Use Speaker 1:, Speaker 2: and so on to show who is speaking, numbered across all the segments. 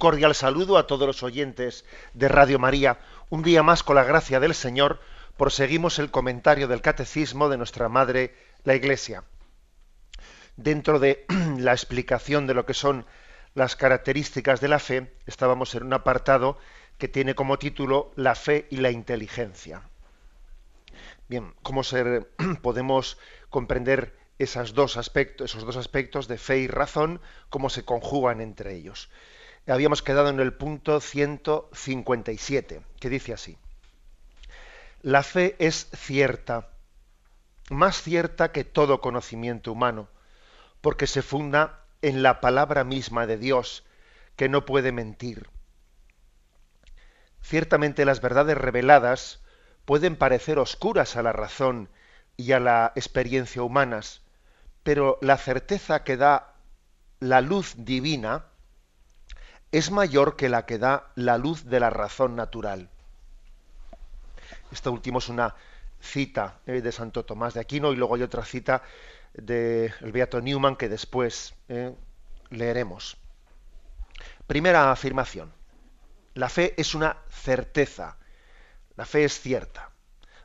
Speaker 1: Cordial saludo a todos los oyentes de Radio María. Un día más, con la gracia del Señor, proseguimos el comentario del Catecismo de nuestra Madre, la Iglesia. Dentro de la explicación de lo que son las características de la fe, estábamos en un apartado que tiene como título La fe y la inteligencia. Bien, ¿cómo podemos comprender esos dos aspectos, esos dos aspectos de fe y razón, cómo se conjugan entre ellos? Habíamos quedado en el punto 157, que dice así. La fe es cierta, más cierta que todo conocimiento humano, porque se funda en la palabra misma de Dios, que no puede mentir. Ciertamente las verdades reveladas pueden parecer oscuras a la razón y a la experiencia humanas, pero la certeza que da la luz divina es mayor que la que da la luz de la razón natural. Esta última es una cita eh, de Santo Tomás de Aquino y luego hay otra cita del Beato Newman que después eh, leeremos. Primera afirmación. La fe es una certeza. La fe es cierta.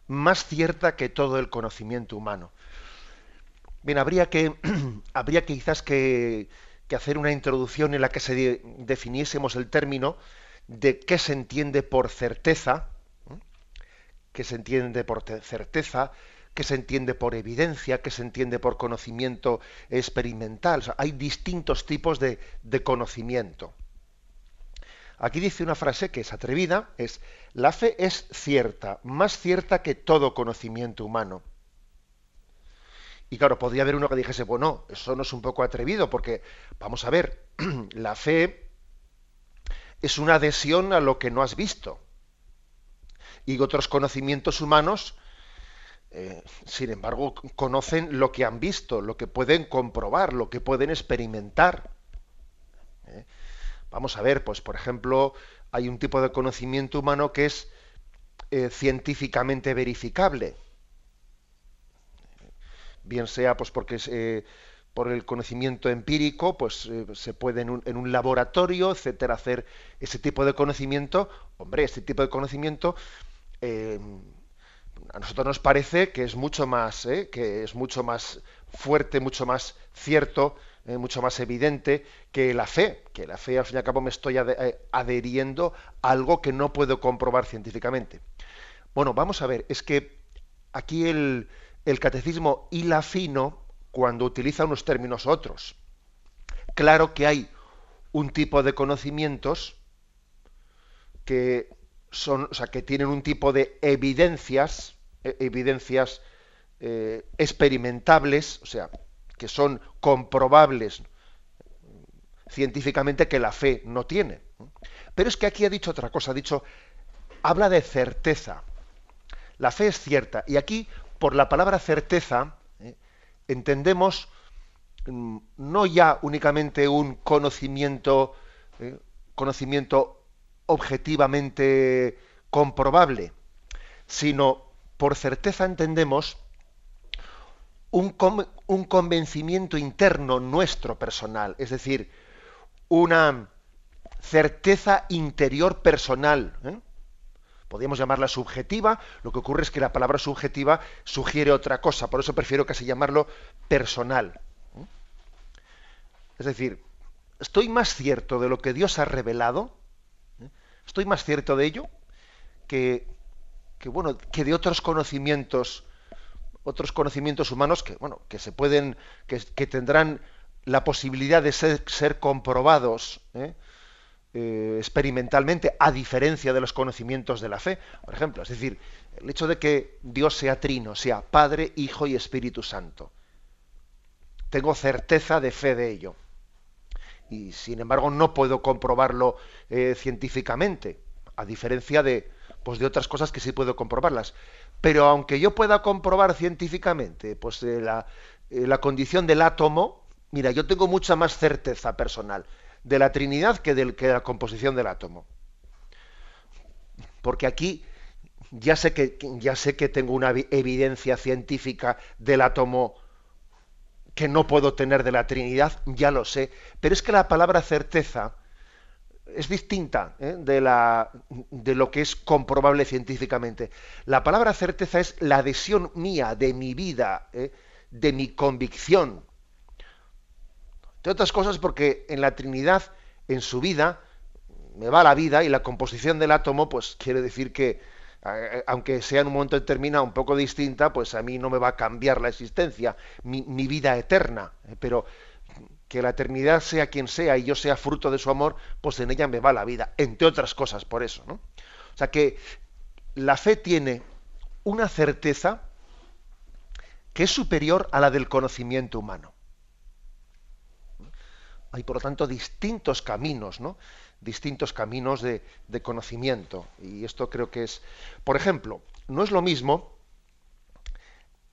Speaker 1: Más cierta que todo el conocimiento humano. Bien, habría que, habría que quizás que que hacer una introducción en la que se definiésemos el término de qué se entiende por certeza, qué se entiende por certeza, qué se entiende por evidencia, qué se entiende por conocimiento experimental. hay distintos tipos de, de conocimiento. Aquí dice una frase que es atrevida, es, la fe es cierta, más cierta que todo conocimiento humano. Y claro, podría haber uno que dijese, bueno, eso no es un poco atrevido, porque, vamos a ver, la fe es una adhesión a lo que no has visto. Y otros conocimientos humanos, eh, sin embargo, conocen lo que han visto, lo que pueden comprobar, lo que pueden experimentar. ¿eh? Vamos a ver, pues por ejemplo, hay un tipo de conocimiento humano que es eh, científicamente verificable bien sea pues porque eh, por el conocimiento empírico, pues eh, se puede en un, laboratorio, etcétera, hacer ese tipo de conocimiento. Hombre, este tipo de conocimiento eh, a nosotros nos parece que es mucho más, que es mucho más fuerte, mucho más cierto, mucho más evidente que la fe, que la fe al fin y al cabo me estoy adheriendo a algo que no puedo comprobar científicamente. Bueno, vamos a ver, es que aquí el, el catecismo hila fino cuando utiliza unos términos otros. Claro que hay un tipo de conocimientos que son, o sea, que tienen un tipo de evidencias, e, evidencias eh, experimentables, o sea, que son comprobables científicamente que la fe no tiene. Pero es que aquí ha dicho otra cosa, ha dicho, habla de certeza. La fe es cierta. Y aquí por la palabra certeza ¿eh? entendemos mm, no ya únicamente un conocimiento, ¿eh? conocimiento objetivamente comprobable, sino por certeza entendemos un, convencimiento interno nuestro personal, es decir, una certeza interior personal. ¿eh? Podríamos llamarla subjetiva, lo que ocurre es que la palabra subjetiva sugiere otra cosa, por eso prefiero casi llamarlo personal. Es decir, estoy más cierto de lo que Dios ha revelado, estoy más cierto de ello que, bueno, que de otros conocimientos, otros conocimientos humanos que, bueno, que se pueden, que, tendrán la posibilidad de ser, ser comprobados ¿eh? Eh, experimentalmente, a diferencia de los conocimientos de la fe. Por ejemplo, es decir, el hecho de que Dios sea trino, sea Padre, Hijo y Espíritu Santo. Tengo certeza de fe de ello. y sin embargo no puedo comprobarlo eh, científicamente, a diferencia de, pues de otras cosas que sí puedo comprobarlas. Pero aunque yo pueda comprobar científicamente pues, eh, la, la, condición del átomo, mira, yo tengo mucha más certeza personal de la Trinidad que, de la composición del átomo. Porque aquí ya sé que, ya sé que tengo una evidencia científica del átomo que no puedo tener de la Trinidad, ya lo sé, pero es que la palabra certeza es distinta ¿eh? de, la, de lo que es comprobable científicamente. La palabra certeza es la adhesión mía, de mi vida, ¿eh? de mi convicción. De otras cosas porque en la Trinidad, en su vida, me va la vida y la composición del átomo, pues quiere decir que, eh, aunque sea en un momento determinado un poco distinta, pues a mí no me va a cambiar la existencia, mi, vida eterna. Eh, pero que la eternidad sea quien sea y yo sea fruto de su amor, pues en ella me va la vida, entre otras cosas, por eso. ¿no? O sea que la fe tiene una certeza que es superior a la del conocimiento humano. Hay, por lo tanto, distintos caminos, ¿no? distintos caminos de, conocimiento. Y esto creo que es, por ejemplo, no es lo mismo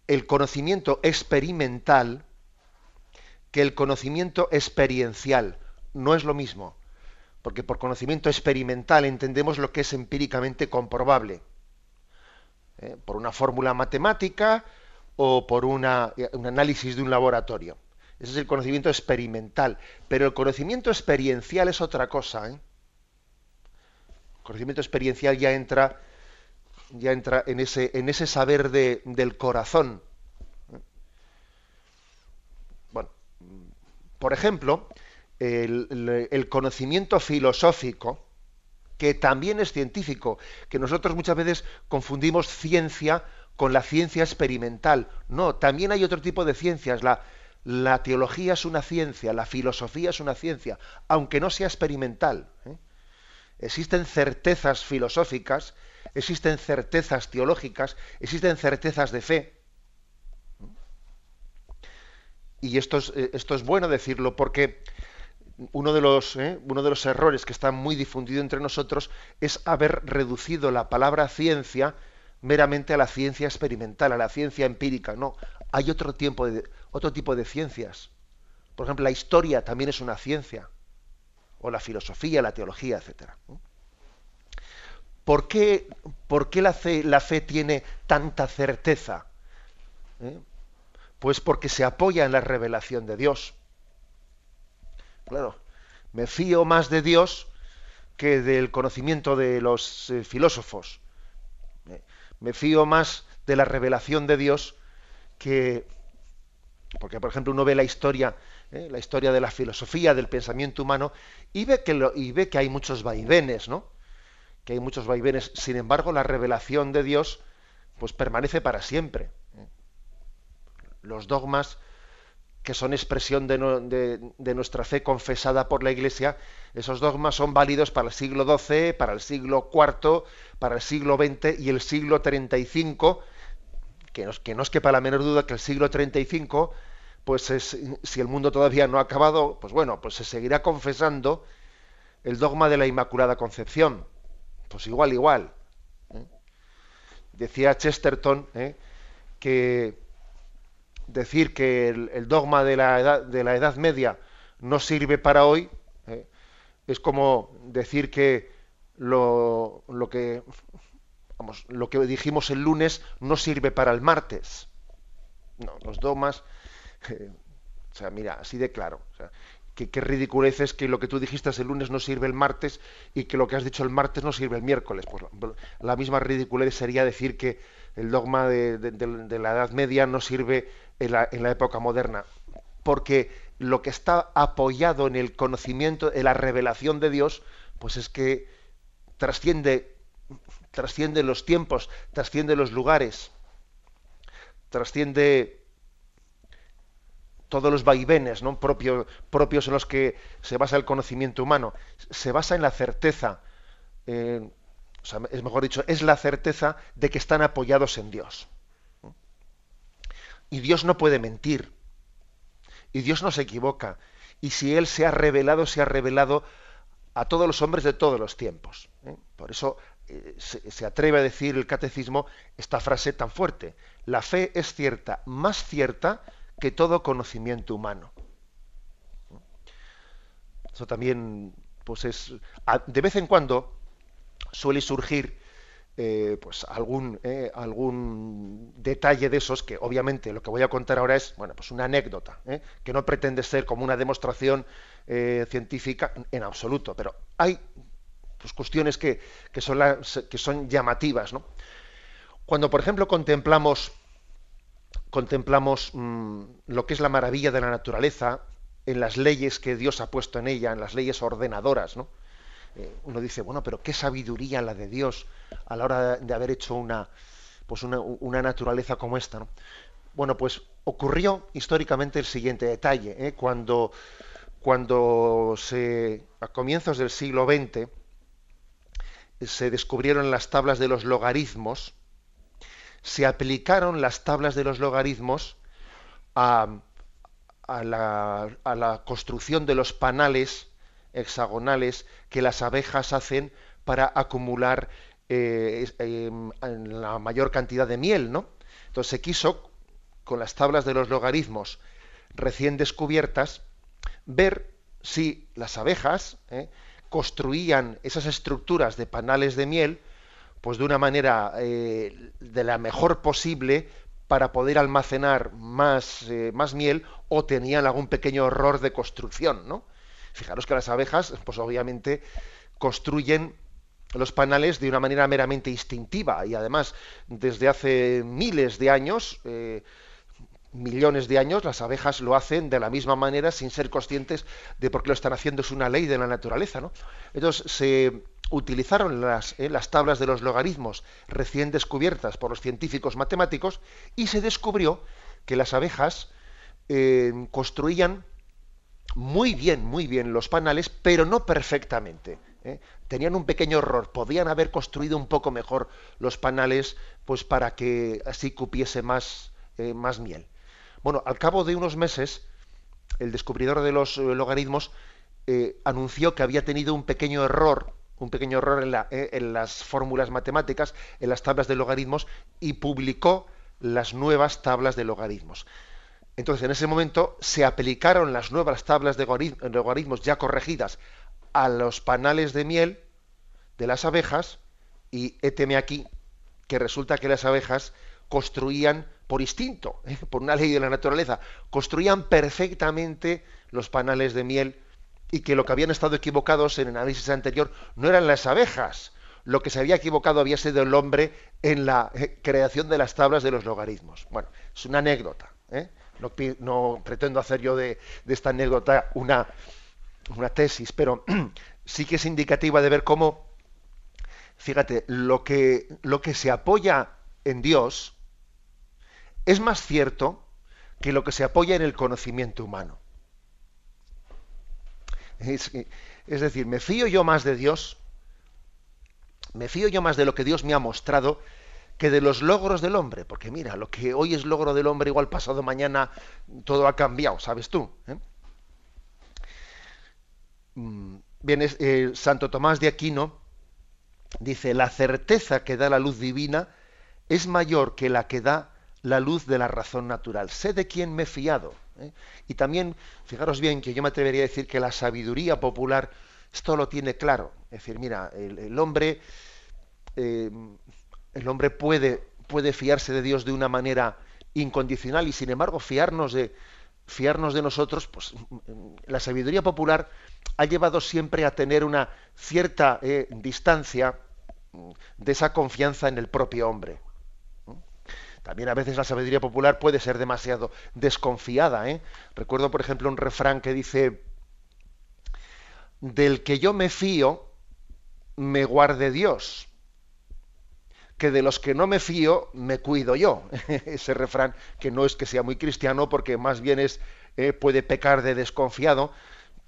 Speaker 1: el conocimiento experimental que el conocimiento experiencial. No es lo mismo. Porque por conocimiento experimental entendemos lo que es empíricamente comprobable. ¿eh? Por una fórmula matemática o por una, un análisis de un laboratorio. Ese es el conocimiento experimental. Pero el conocimiento experiencial es otra cosa. ¿eh? El conocimiento experiencial ya entra, ya entra en, ese, en ese saber del corazón. Bueno, por ejemplo, el, el conocimiento filosófico, que también es científico, que nosotros muchas veces confundimos ciencia con la ciencia experimental. No, también hay otro tipo de ciencias. La, la teología es una ciencia, la filosofía es una ciencia, aunque no sea experimental. ¿eh? Existen certezas filosóficas, existen certezas teológicas, existen certezas de fe. Y esto es, eh, bueno decirlo porque uno de, los, ¿eh? uno de los errores que está muy difundido entre nosotros es haber reducido la palabra ciencia meramente a la ciencia experimental, a la ciencia empírica. No, hay otro, tiempo otro tipo de ciencias. Por ejemplo, la historia también es una ciencia, o la filosofía, la teología, etc. ¿Por qué, por qué la, fe, la, fe, tiene tanta certeza? ¿Eh? Pues porque se apoya en la revelación de Dios. Claro, me fío más de Dios que del conocimiento de los eh, filósofos. Me fío más de la revelación de Dios que porque por ejemplo uno ve la historia ¿eh? la historia de la filosofía del pensamiento humano y ve que y ve que hay muchos vaivenes no que hay muchos vaivenes sin embargo la revelación de Dios pues permanece para siempre ¿eh? los dogmas que son expresión de, nuestra fe confesada por la Iglesia, esos dogmas son válidos para el siglo XII, para el siglo IV, para el siglo XX y el siglo 35 que, nos, que no es quepa la menor duda que el siglo 35, pues es, si el mundo todavía no ha acabado, pues bueno, pues se seguirá confesando el dogma de la Inmaculada Concepción. Pues igual, igual. ¿eh? Decía Chesterton ¿eh? que decir que el, dogma de la, edad, de la Edad Media no sirve para hoy ¿eh? es como decir que lo, lo que lo que dijimos el lunes no sirve para el martes. No, los dogmas, o sea, mira, así de claro. qué ridiculez es que lo que tú dijiste el lunes no sirve el martes y que lo que has dicho el martes no sirve el miércoles. Pues la, misma ridiculez sería decir que el dogma de, la Edad Media no sirve en la, época moderna. Porque lo que está apoyado en el conocimiento, en la revelación de Dios, pues es que trasciende trasciende los tiempos, trasciende los lugares, trasciende todos los vaivenes ¿no? propios en los que se basa el conocimiento humano. Se basa en la certeza, es mejor dicho, es la certeza de que están apoyados en Dios. Y Dios no puede mentir. Y Dios no se equivoca. y si Él se ha revelado, se ha revelado a todos los hombres de todos los tiempos. ¿eh? Por eso eh, se, atreve a decir el catecismo esta frase tan fuerte. La fe es cierta, más cierta que todo conocimiento humano. Eso también, pues es, de vez en cuando suele surgir eh, pues algún, eh, algún detalle de esos que obviamente lo que voy a contar ahora es bueno pues una anécdota ¿eh? que no pretende ser como una demostración científica en absoluto pero hay pues, cuestiones que, son que son llamativas ¿no? cuando por ejemplo contemplamos contemplamos mm, lo que es la maravilla de la naturaleza en las leyes que Dios ha puesto en ella en las leyes ordenadoras ¿no? Eh, uno dice, bueno, pero qué sabiduría la de Dios a la hora de haber hecho una, pues una, naturaleza como esta. ¿no? Bueno, pues ocurrió históricamente el siguiente detalle. ¿eh? Cuando, cuando se, a comienzos del siglo XX se descubrieron las tablas de los logaritmos, se aplicaron las tablas de los logaritmos a, a, la, a la construcción de los panales hexagonales que las abejas hacen para acumular eh, em, la mayor cantidad de miel, ¿no? Entonces se quiso, con las tablas de los logaritmos recién descubiertas, ver si las abejas eh, construían esas estructuras de panales de miel, pues de una manera eh, de la mejor posible para poder almacenar más, más miel o tenían algún pequeño error de construcción, ¿no? Fijaros que las abejas, pues obviamente construyen los panales de una manera meramente instintiva y además desde hace miles de años, eh, millones de años, las abejas lo hacen de la misma manera sin ser conscientes de por qué lo están haciendo. Es una ley de la naturaleza. ¿no? Entonces se utilizaron las, eh, las tablas de los logaritmos recién descubiertas por los científicos matemáticos y se descubrió que las abejas eh, construían muy bien, muy bien los panales, pero no perfectamente. ¿eh? Tenían un pequeño error, podían haber construido un poco mejor los panales, pues para que así cupiese más, eh, más miel. Bueno, al cabo de unos meses, el descubridor de los eh, logaritmos anunció que había tenido un pequeño error, un pequeño error en, en las fórmulas matemáticas, en las tablas de logaritmos, y publicó las nuevas tablas de logaritmos. Entonces, en ese momento se aplicaron las nuevas tablas de logaritmos ya corregidas a los panales de miel de las abejas y éteme aquí que resulta que las abejas construían por instinto, ¿eh? por una ley de la naturaleza, construían perfectamente los panales de miel y que lo que habían estado equivocados en el análisis anterior no eran las abejas, lo que se había equivocado había sido el hombre en la eh, creación de las tablas de los logaritmos. Bueno, es una anécdota. ¿eh? No, pretendo hacer yo de, esta anécdota una, una tesis, pero sí que es indicativa de ver cómo, fíjate, lo que, lo que se apoya en Dios es más cierto que lo que se apoya en el conocimiento humano. Es, es, decir, me fío yo más de Dios, me fío yo más de lo que Dios me ha mostrado que de los logros del hombre, porque mira, lo que hoy es logro del hombre, igual pasado mañana todo ha cambiado, ¿sabes tú? ¿Eh? Mm, bien, eh, Santo Tomás de Aquino dice, la certeza que da la luz divina es mayor que la que da la luz de la razón natural. Sé de quién me he fiado. ¿eh? Y también, fijaros bien, que yo me atrevería a decir que la sabiduría popular esto lo tiene claro. Es decir, mira, el, hombre el hombre puede, puede fiarse de Dios de una manera incondicional y sin embargo fiarnos de, fiarnos de nosotros, pues la sabiduría popular ha llevado siempre a tener una cierta eh, distancia de esa confianza en el propio hombre. También a veces la sabiduría popular puede ser demasiado desconfiada. ¿eh? Recuerdo, por ejemplo, un refrán que dice, del que yo me fío, me guarde Dios que de los que no me fío me cuido yo. Ese refrán que no es que sea muy cristiano porque más bien es eh, puede pecar de desconfiado,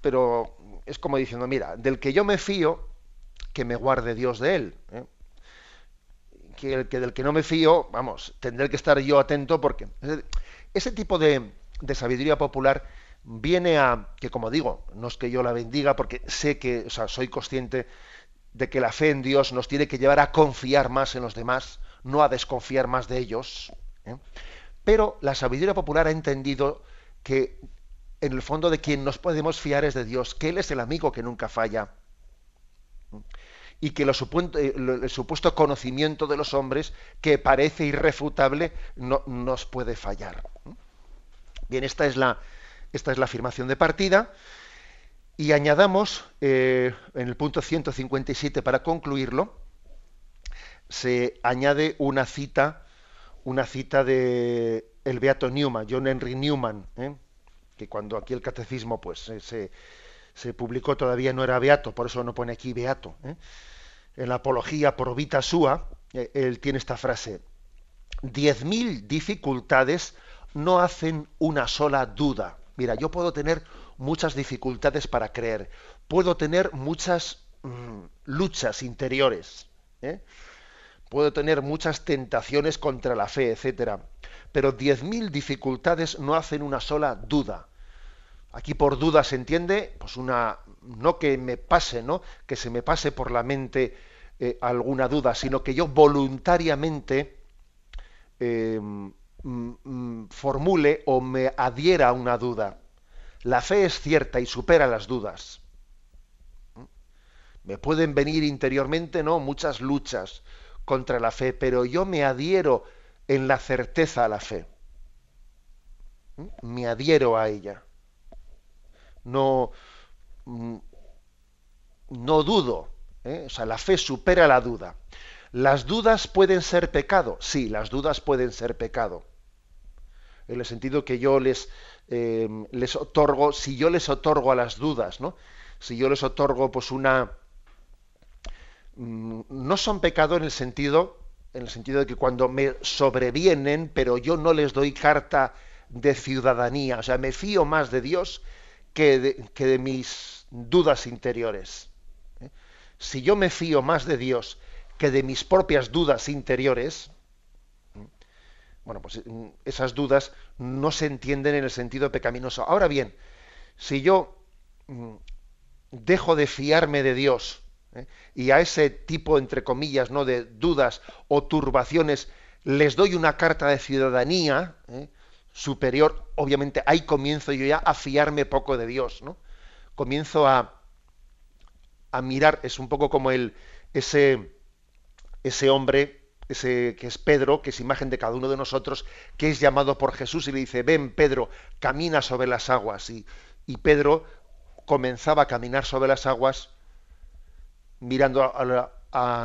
Speaker 1: pero es como diciendo, mira, del que yo me fío, que me guarde Dios de él. ¿eh? Que, el, que del que no me fío, vamos, tendré que estar yo atento porque ese tipo de, de sabiduría popular viene a, que como digo, no es que yo la bendiga porque sé que, o sea, soy consciente de que la fe en Dios nos tiene que llevar a confiar más en los demás, no a desconfiar más de ellos. ¿eh? Pero la sabiduría popular ha entendido que en el fondo de quien nos podemos fiar es de Dios, que Él es el amigo que nunca falla. Y que lo eh, el supuesto conocimiento de los hombres, que parece irrefutable, no nos puede fallar. Bien, esta es la, esta es la afirmación de partida. Y añadamos, eh, en el punto 157, para concluirlo, se añade una cita, una cita de el Beato Newman, John Henry Newman, ¿eh? que cuando aquí el catecismo pues se, se, publicó todavía no era beato, por eso no pone aquí beato. ¿eh? En la apología por vita sua, él tiene esta frase, diez mil dificultades no hacen una sola duda. Mira, yo puedo tener muchas dificultades para creer, puedo tener muchas mm, luchas interiores, ¿eh? puedo tener muchas tentaciones contra la fe, etcétera, pero diez mil dificultades no hacen una sola duda. Aquí por duda se entiende, pues una, no que me pase, ¿no? Que se me pase por la mente eh, alguna duda, sino que yo voluntariamente eh, Mm, mm, formule o me adhiera a una duda. La fe es cierta y supera las dudas. ¿Mm? Me pueden venir interiormente, ¿no? Muchas luchas contra la fe, pero yo me adhiero en la certeza a la fe. Me adhiero a ella. No, no dudo. ¿eh? O sea, la fe supera la duda. ¿Las dudas pueden ser pecado? Sí, las dudas pueden ser pecado en el sentido que yo les, eh, les otorgo, si yo les otorgo a las dudas, ¿no? Si yo les otorgo pues una... Mm, no son pecado en el sentido, en el sentido de que cuando me sobrevienen, pero yo no les doy carta de ciudadanía, o sea, me fío más de Dios que de, que de mis dudas interiores. ¿eh? Si yo me fío más de Dios que de mis propias dudas interiores, bueno, pues mm, esas dudas no se entienden en el sentido pecaminoso. Ahora bien, si yo mm, dejo de fiarme de Dios ¿eh? y a ese tipo, entre comillas, no de dudas o turbaciones les doy una carta de ciudadanía ¿eh? superior, obviamente ahí comienzo yo ya a fiarme poco de Dios, ¿no? Comienzo a, a mirar, es un poco como el, ese, ese hombre ese, que es Pedro, que es imagen de cada uno de nosotros, que es llamado por Jesús y le dice, ven Pedro, camina sobre las aguas. Y, y Pedro comenzaba a caminar sobre las aguas mirando a,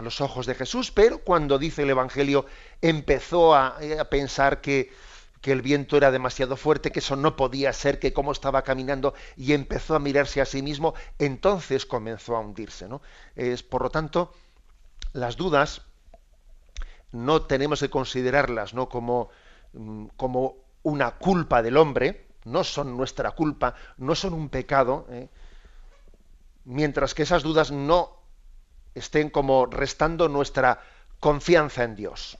Speaker 1: los ojos de Jesús, pero cuando dice el Evangelio empezó a, a pensar que, que, el viento era demasiado fuerte, que eso no podía ser, que cómo estaba caminando, y empezó a mirarse a sí mismo, entonces comenzó a hundirse. ¿no? Es, por lo tanto, las dudas no tenemos que considerarlas ¿no? Como, mm, como una culpa del hombre, no son nuestra culpa, no son un pecado, ¿eh? mientras que esas dudas no estén como restando nuestra confianza en Dios.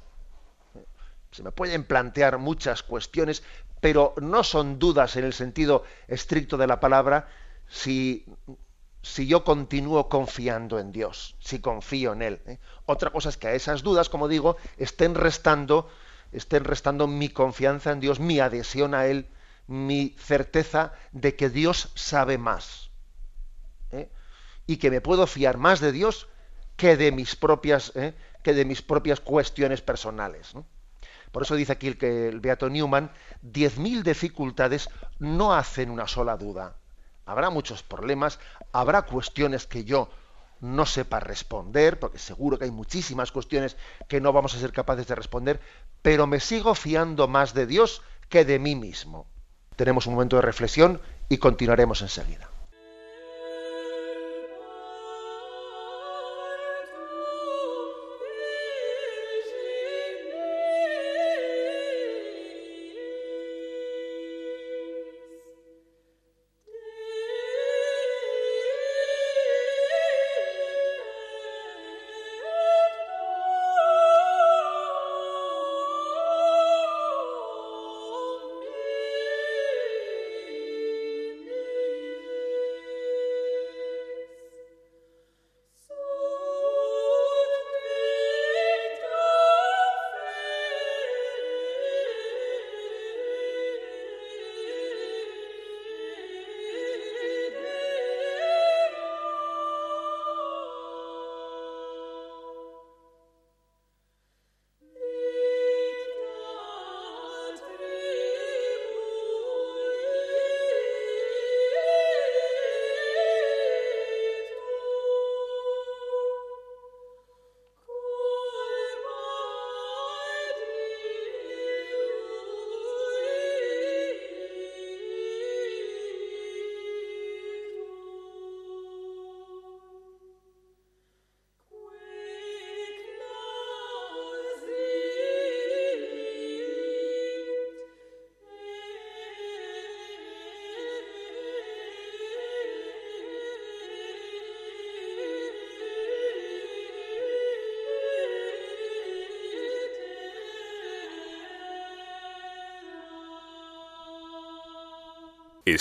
Speaker 1: Se me pueden plantear muchas cuestiones, pero no son dudas en el sentido estricto de la palabra si si yo continúo confiando en Dios, si confío en Él. ¿eh? Otra cosa es que a esas dudas, como digo, estén restando, estén restando mi confianza en Dios, mi adhesión a Él, mi certeza de que Dios sabe más. ¿eh? Y que me puedo fiar más de Dios que de mis propias, ¿eh? que de mis propias cuestiones personales. Por eso dice aquí el, el Beato Newman, diez mil dificultades no hacen una sola duda habrá muchos problemas, habrá cuestiones que yo no sepa responder, porque seguro que hay muchísimas cuestiones que no vamos a ser capaces de responder, pero me sigo fiando más de Dios que de mí mismo. Tenemos un momento de reflexión y continuaremos enseguida.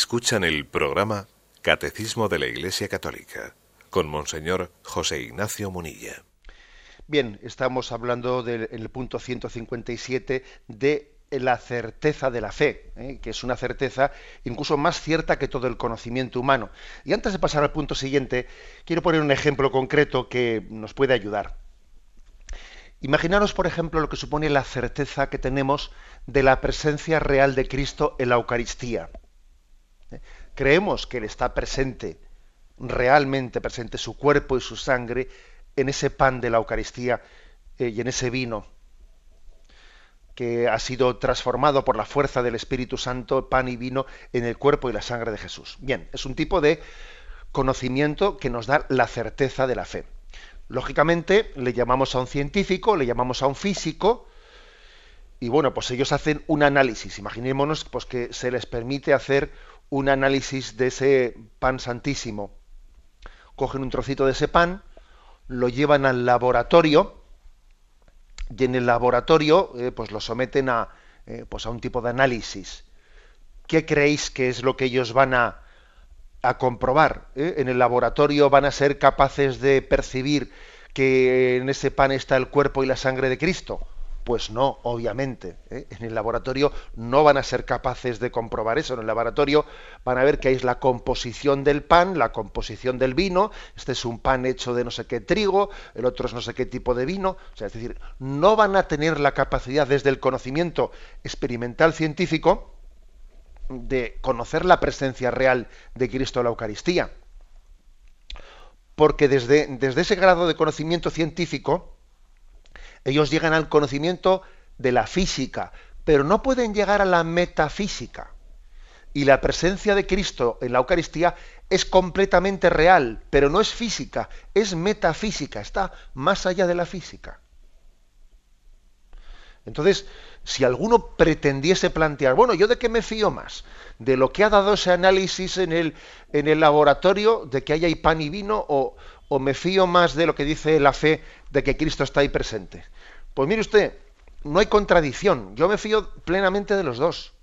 Speaker 2: Escuchan el programa Catecismo de la Iglesia Católica con Monseñor José Ignacio Munilla.
Speaker 1: Bien, estamos hablando del el punto 157 de la certeza de la fe, ¿eh? que es una certeza incluso más cierta que todo el conocimiento humano. Y antes de pasar al punto siguiente, quiero poner un ejemplo concreto que nos puede ayudar. Imaginaros, por ejemplo, lo que supone la certeza que tenemos de la presencia real de Cristo en la Eucaristía. Creemos que Él está presente, realmente presente, su cuerpo y su sangre, en ese pan de la Eucaristía eh, y en ese vino que ha sido transformado por la fuerza del Espíritu Santo, pan y vino, en el cuerpo y la sangre de Jesús. Bien, es un tipo de conocimiento que nos da la certeza de la fe. Lógicamente, le llamamos a un científico, le llamamos a un físico, y bueno, pues ellos hacen un análisis. Imaginémonos pues, que se les permite hacer un análisis de ese pan santísimo. Cogen un trocito de ese pan, lo llevan al laboratorio, y en el laboratorio eh, pues lo someten a, eh, pues a un tipo de análisis. ¿Qué creéis que es lo que ellos van a, a comprobar. ¿eh? En el laboratorio van a ser capaces de percibir que en ese pan está el cuerpo y la sangre de Cristo. Pues no, obviamente. ¿eh? En el laboratorio no van a ser capaces de comprobar eso. En el laboratorio van a ver que es la composición del pan, la composición del vino. Este es un pan hecho de no sé qué trigo, el otro es no sé qué tipo de vino. O sea, es decir, no van a tener la capacidad desde el conocimiento experimental científico de conocer la presencia real de Cristo en la Eucaristía. Porque desde, desde ese grado de conocimiento científico, ellos llegan al conocimiento de la física, pero no pueden llegar a la metafísica. Y la presencia de Cristo en la Eucaristía es completamente real, pero no es física, es metafísica, está más allá de la física. Entonces, si alguno pretendiese plantear, bueno, ¿yo de qué me fío más? ¿De lo que ha dado ese análisis en el, en el laboratorio, de que haya pan y vino, o, o me fío más de lo que dice la fe de que Cristo está ahí presente? Pues mire usted, no hay contradicción, yo me fío plenamente de los dos.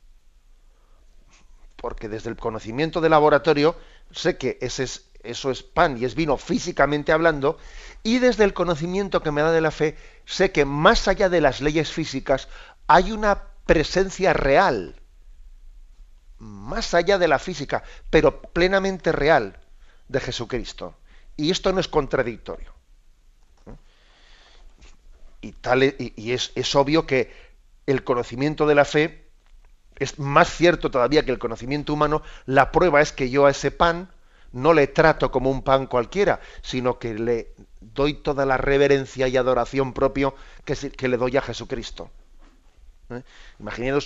Speaker 1: Porque desde el conocimiento del laboratorio sé que ese es, eso es pan y es vino físicamente hablando, y desde el conocimiento que me da de la fe sé que más allá de las leyes físicas hay una presencia real, más allá de la física, pero plenamente real de Jesucristo. Y esto no es contradictorio. Y, e, es, obvio que el conocimiento de la fe es más cierto todavía que el conocimiento humano. La prueba es que yo a ese pan no le trato como un pan cualquiera, sino que le doy toda la reverencia y adoración propio que, le doy a Jesucristo. ¿eh?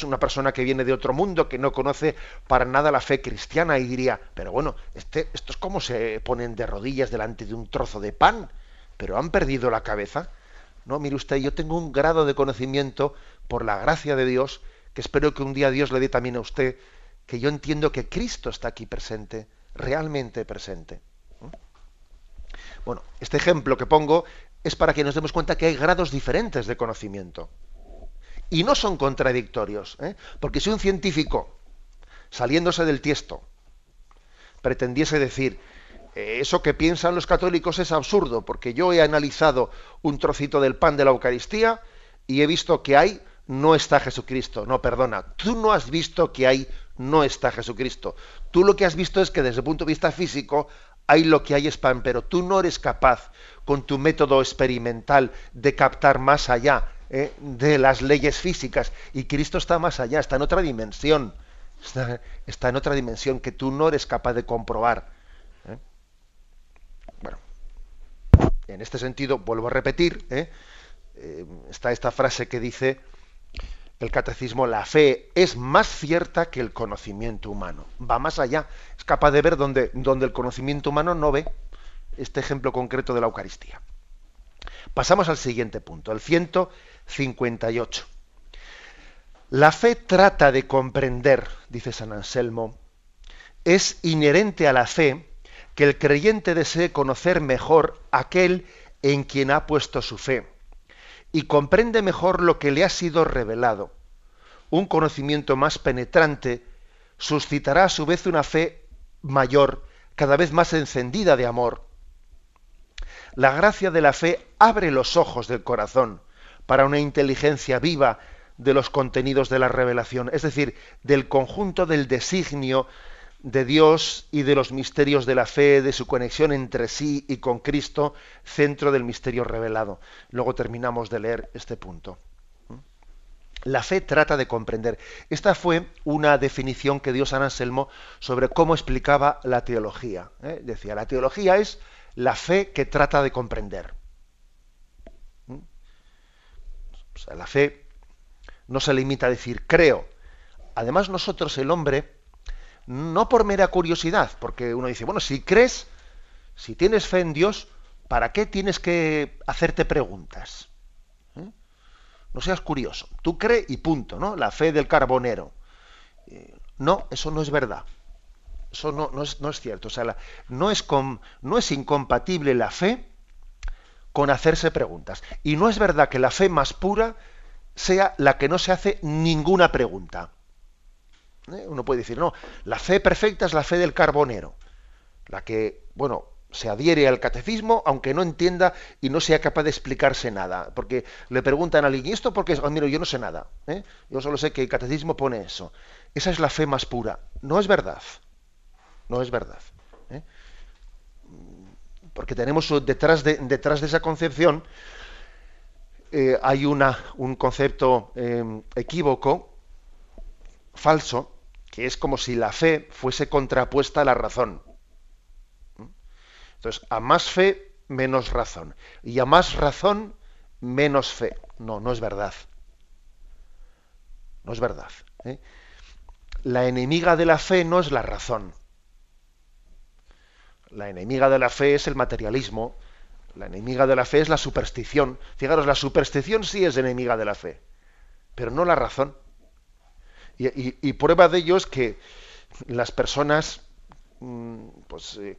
Speaker 1: Una persona que viene de otro mundo, que no conoce para nada la fe cristiana y diría, pero bueno, este, esto es como se ponen de rodillas delante de un trozo de pan, pero han perdido la cabeza. No, mire usted, yo tengo un grado de conocimiento por la gracia de Dios que espero que un día Dios le dé también a usted, que yo entiendo que Cristo está aquí presente, realmente presente. ¿eh? Bueno, este ejemplo que pongo es para que nos demos cuenta que hay grados diferentes de conocimiento y no son contradictorios. ¿eh? Porque si un científico, saliéndose del tiesto, pretendiese decir, eso que piensan los católicos es absurdo, porque yo he analizado un trocito del pan de la Eucaristía y he visto que hay no está Jesucristo. No, perdona, tú no has visto que hay no está Jesucristo. Tú lo que has visto es que desde el punto de vista físico hay lo que hay es pan, pero tú no eres capaz con tu método experimental de captar más allá ¿eh? de las leyes físicas. Y Cristo está más allá, está en otra dimensión. Está, en otra dimensión que tú no eres capaz de comprobar. ¿eh? Bueno, en este sentido, vuelvo a repetir, ¿eh? está esta frase que dice el catecismo, la fe es más cierta que el conocimiento humano. Va más allá. Es capaz de ver donde, donde el conocimiento humano no ve. Este ejemplo concreto de la Eucaristía. Pasamos al siguiente punto, el 158. La fe trata de comprender, dice San Anselmo, es inherente a la fe que el creyente desee conocer mejor aquel en quien ha puesto su fe y comprende mejor lo que le ha sido revelado. Un conocimiento más penetrante suscitará a su vez una fe mayor, cada vez más encendida de amor. La gracia de la fe abre los ojos del corazón para una inteligencia viva de los contenidos de la revelación, es decir, del conjunto del designio de Dios y de los misterios de la fe, de su conexión entre sí y con Cristo, centro del misterio revelado. Luego terminamos de leer este punto. La fe trata de comprender. Esta fue una definición que dio San Anselmo sobre cómo explicaba la teología. ¿eh? Decía, la teología es la fe que trata de comprender. ¿Mm? O sea, la fe no se limita a decir creo. Además nosotros, el hombre, no por mera curiosidad, porque uno dice, bueno, si crees, si tienes fe en Dios, ¿para qué tienes que hacerte preguntas? No seas curioso. Tú crees y punto, ¿no? La fe del carbonero. Eh, no, eso no es verdad. Eso no, no, es, no es, cierto. O sea, no, es no es incompatible la fe con hacerse preguntas. Y no es verdad que la fe más pura sea la que no se hace ninguna pregunta. ¿Eh? Uno puede decir, no, la fe perfecta es la fe del carbonero. La que, bueno, se adhiere al catecismo aunque no entienda y no sea capaz de explicarse nada. Porque le preguntan a alguien, ¿y esto porque oh, mira, yo no sé nada. ¿eh? Yo solo sé que el catecismo pone eso. Esa es la fe más pura. No es verdad. No es verdad. ¿eh? Porque tenemos detrás de, detrás de esa concepción hay una, un concepto equívoco, falso, que es como si la fe fuese contrapuesta a la razón. Entonces, a más fe, menos razón. Y a más razón, menos fe. No, no es verdad. No es verdad. ¿eh? La enemiga de la fe no es la razón. La enemiga de la fe es el materialismo. La enemiga de la fe es la superstición. Fijaros, la superstición sí es enemiga de la fe, pero no la razón. Y, prueba de ello es que las personas, mm, pues, eh,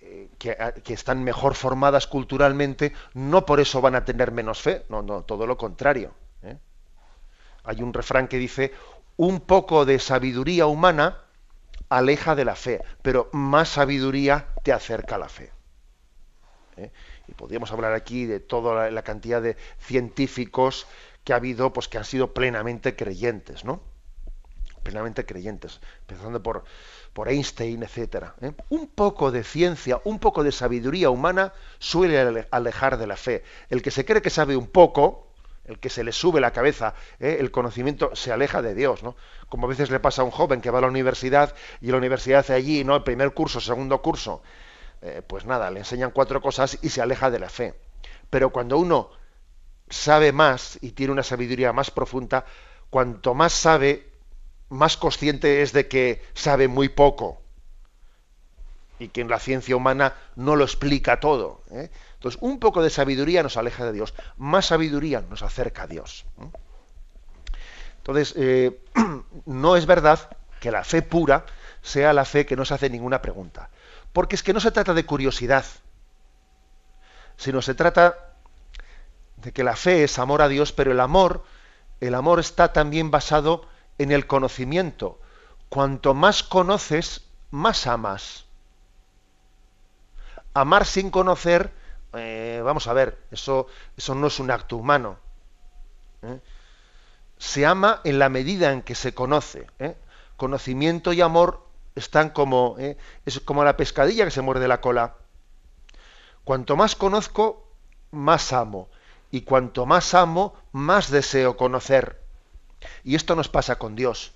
Speaker 1: eh, que, están mejor formadas culturalmente, no por eso van a tener menos fe, no, no, todo lo contrario. ¿eh? Hay un refrán que dice, un poco de sabiduría humana aleja de la fe, pero más sabiduría te acerca a la fe. Y podríamos hablar aquí de toda la, cantidad de científicos que ha habido, pues que han sido plenamente creyentes, ¿no? Plenamente creyentes, empezando por por Einstein, etc. ¿eh? Un poco de ciencia, un poco de sabiduría humana suele alejar de la fe. El que se cree que sabe un poco, el que se le sube la cabeza ¿eh? el conocimiento, se aleja de Dios. ¿no? Como a veces le pasa a un joven que va a la universidad y la universidad allí, ¿no? el primer curso, segundo curso, eh, pues nada, le enseñan cuatro cosas y se aleja de la fe. Pero cuando uno sabe más y tiene una sabiduría más profunda, cuanto más sabe, más consciente es de que sabe muy poco y que en la ciencia humana no lo explica todo. ¿eh? Entonces, un poco de sabiduría nos aleja de Dios, más sabiduría nos acerca a Dios. ¿eh? Entonces, eh, no es verdad que la fe pura sea la fe que no se hace ninguna pregunta, porque es que no se trata de curiosidad, sino se trata de que la fe es amor a Dios, pero el amor, el amor está también basado en el conocimiento. Cuanto más conoces, más amas. Amar sin conocer, eh, vamos a ver, eso, eso no es un acto humano. ¿eh? Se ama en la medida en que se conoce. ¿eh? Conocimiento y amor están como, es como la pescadilla que se muerde la cola. Cuanto más conozco, más amo. Y cuanto más amo, más deseo conocer. Y esto nos pasa con Dios.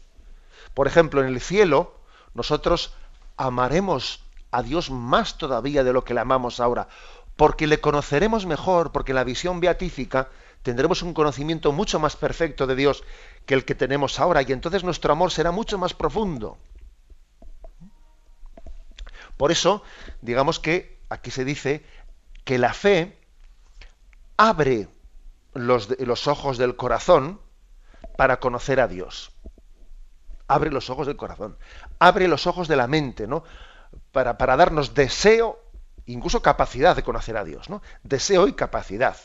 Speaker 1: Por ejemplo, en el cielo, nosotros amaremos a Dios más todavía de lo que le amamos ahora, porque le conoceremos mejor, porque en la visión beatífica tendremos un conocimiento mucho más perfecto de Dios que el que tenemos ahora, y entonces nuestro amor será mucho más profundo. Por eso, digamos que aquí se dice que la fe abre los, los ojos del corazón para conocer a Dios. Abre los ojos del corazón, abre los ojos de la mente, ¿no? Para, para darnos deseo, incluso capacidad de conocer a Dios, ¿no? Deseo y capacidad.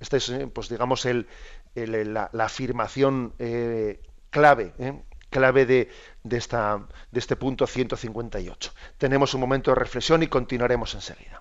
Speaker 1: Esta es, eh, pues digamos, el, la, afirmación eh, clave ¿eh? clave de, de, esta, de este punto 158. Tenemos un momento de reflexión y continuaremos enseguida.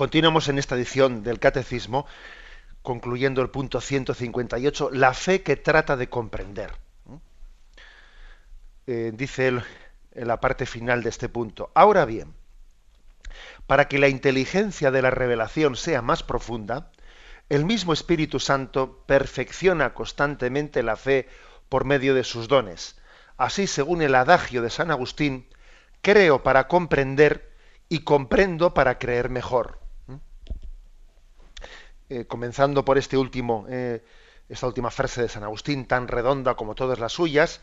Speaker 1: Continuamos en esta edición del Catecismo, concluyendo el punto 158, la fe que trata de comprender. Eh, dice él en la parte final de este punto. Ahora bien, para que la inteligencia de la revelación sea más profunda, el mismo Espíritu Santo perfecciona constantemente la fe por medio de sus dones. Así, según el adagio de San Agustín, creo para comprender y comprendo para creer mejor. Eh, comenzando por este último, eh, esta última frase de San Agustín, tan redonda como todas las suyas,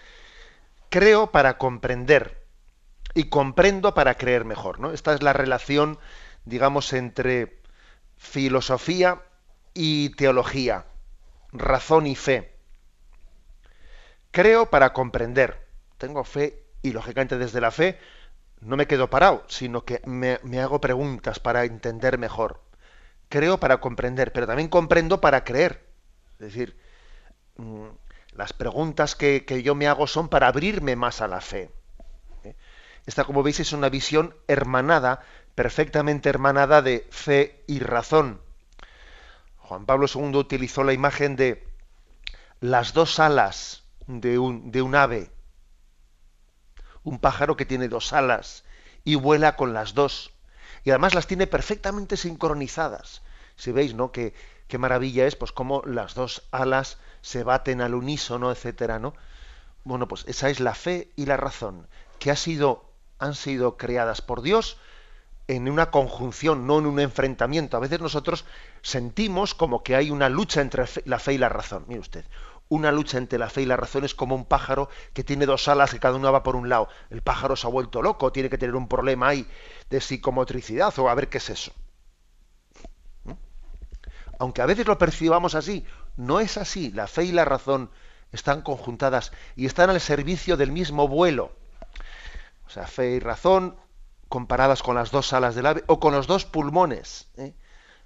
Speaker 1: creo para comprender y comprendo para creer mejor. ¿no? Esta es la relación, digamos, entre filosofía y teología, razón y fe. Creo para comprender. Tengo fe y, lógicamente, desde la fe no me quedo parado, sino que me hago preguntas para entender mejor creo para comprender, pero también comprendo para creer. Es decir, mm, las preguntas que, yo me hago son para abrirme más a la fe. ¿eh? Esta, como veis, es una visión hermanada, perfectamente hermanada de fe y razón. Juan Pablo II utilizó la imagen de las dos alas de un, de un ave, un pájaro que tiene dos alas y vuela con las dos y además las tiene perfectamente sincronizadas. Si veis, ¿no? Qué, qué maravilla es, pues cómo las dos alas se baten al unísono, etcétera, ¿no? Bueno, pues esa es la fe y la razón, que ha sido, han sido creadas por Dios en una conjunción, no en un enfrentamiento. A veces nosotros sentimos como que hay una lucha entre la fe y la razón. Mire usted, una lucha entre la fe y la razón es como un pájaro que tiene dos alas que cada una va por un lado. El pájaro se ha vuelto loco, tiene que tener un problema ahí de psicomotricidad o a ver qué es eso. ¿Mm? Aunque a veces lo percibamos así, no es así. La fe y la razón están conjuntadas y están al servicio del mismo vuelo. O sea, fe y razón comparadas con las dos alas del ave o con los dos pulmones. ¿eh?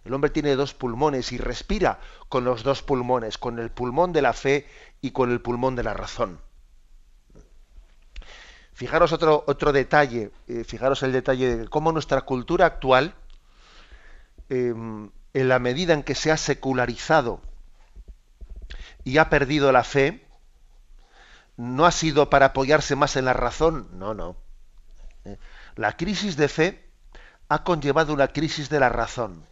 Speaker 1: El hombre tiene dos pulmones y respira con los dos pulmones, con el pulmón de la fe y con el pulmón de la razón. Fijaros otro, otro detalle, eh, fijaros el detalle de cómo nuestra cultura actual, em, en la medida en que se ha secularizado y ha perdido la fe, no ha sido para apoyarse más en la razón, no, no. Eh, la crisis de fe ha conllevado una crisis de la razón.